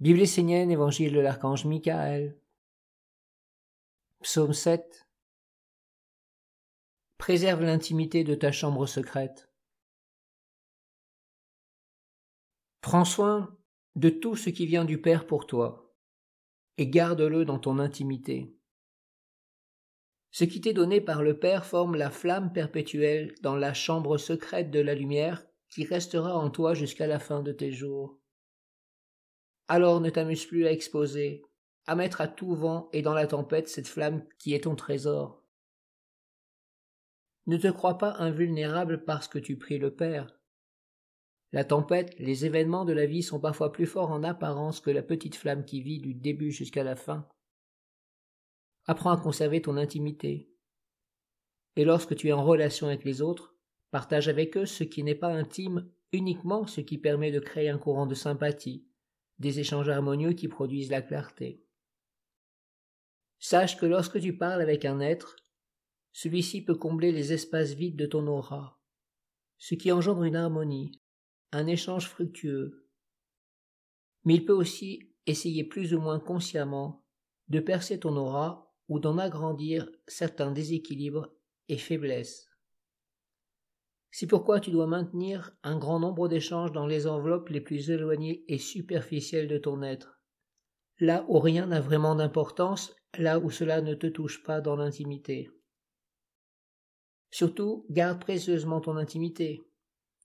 Bible essénienne, Évangile de l'archange Michael. Psaume 7. Préserve l'intimité de ta chambre secrète. Prends soin de tout ce qui vient du Père pour toi, et garde-le dans ton intimité. Ce qui t'est donné par le Père forme la flamme perpétuelle dans la chambre secrète de la lumière qui restera en toi jusqu'à la fin de tes jours. Alors ne t'amuse plus à exposer, à mettre à tout vent et dans la tempête cette flamme qui est ton trésor. Ne te crois pas invulnérable parce que tu pries le Père. La tempête, les événements de la vie sont parfois plus forts en apparence que la petite flamme qui vit du début jusqu'à la fin. Apprends à conserver ton intimité. Et lorsque tu es en relation avec les autres, partage avec eux ce qui n'est pas intime, uniquement ce qui permet de créer un courant de sympathie, des échanges harmonieux qui produisent la clarté. Sache que lorsque tu parles avec un être, celui-ci peut combler les espaces vides de ton aura, ce qui engendre une harmonie, un échange fructueux. Mais il peut aussi essayer plus ou moins consciemment de percer ton aura ou d'en agrandir certains déséquilibres et faiblesses. C'est pourquoi tu dois maintenir un grand nombre d'échanges dans les enveloppes les plus éloignées et superficielles de ton être, là où rien n'a vraiment d'importance, là où cela ne te touche pas dans l'intimité. Surtout, garde précieusement ton intimité,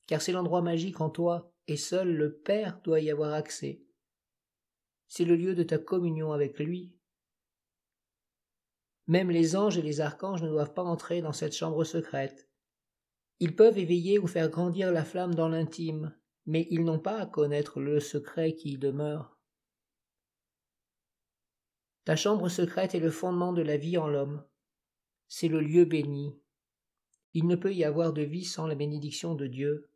car c'est l'endroit magique en toi, et seul le Père doit y avoir accès. C'est le lieu de ta communion avec lui. Même les anges et les archanges ne doivent pas entrer dans cette chambre secrète, ils peuvent éveiller ou faire grandir la flamme dans l'intime, mais ils n'ont pas à connaître le secret qui y demeure. Ta chambre secrète est le fondement de la vie en l'homme. C'est le lieu béni. Il ne peut y avoir de vie sans la bénédiction de Dieu.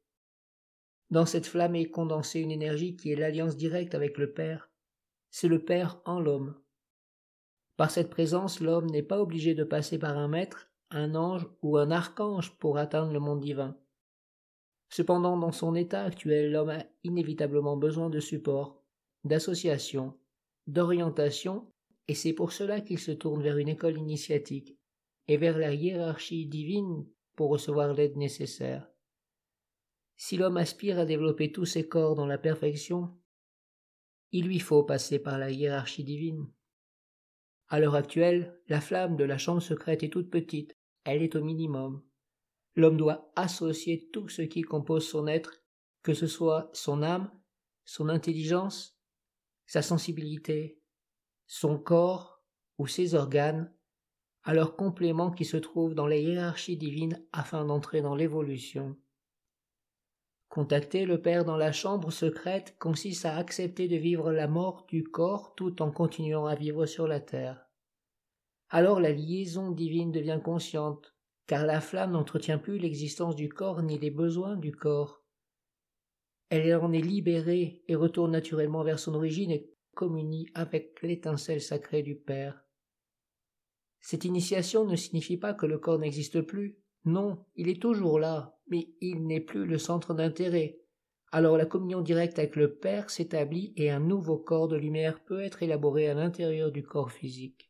Dans cette flamme est condensée une énergie qui est l'alliance directe avec le Père. C'est le Père en l'homme. Par cette présence, l'homme n'est pas obligé de passer par un maître, un ange ou un archange pour atteindre le monde divin. Cependant, dans son état actuel, l'homme a inévitablement besoin de support, d'association, d'orientation, et c'est pour cela qu'il se tourne vers une école initiatique et vers la hiérarchie divine pour recevoir l'aide nécessaire. Si l'homme aspire à développer tous ses corps dans la perfection, il lui faut passer par la hiérarchie divine. À l'heure actuelle, la flamme de la chambre secrète est toute petite, elle est au minimum. L'homme doit associer tout ce qui compose son être, que ce soit son âme, son intelligence, sa sensibilité, son corps ou ses organes, à leurs compléments qui se trouvent dans la hiérarchie divine afin d'entrer dans l'évolution. Contacter le Père dans la chambre secrète consiste à accepter de vivre la mort du corps tout en continuant à vivre sur la terre alors la liaison divine devient consciente, car la flamme n'entretient plus l'existence du corps ni les besoins du corps. Elle en est libérée et retourne naturellement vers son origine et communie avec l'étincelle sacrée du Père. Cette initiation ne signifie pas que le corps n'existe plus. Non, il est toujours là, mais il n'est plus le centre d'intérêt. Alors la communion directe avec le Père s'établit et un nouveau corps de lumière peut être élaboré à l'intérieur du corps physique.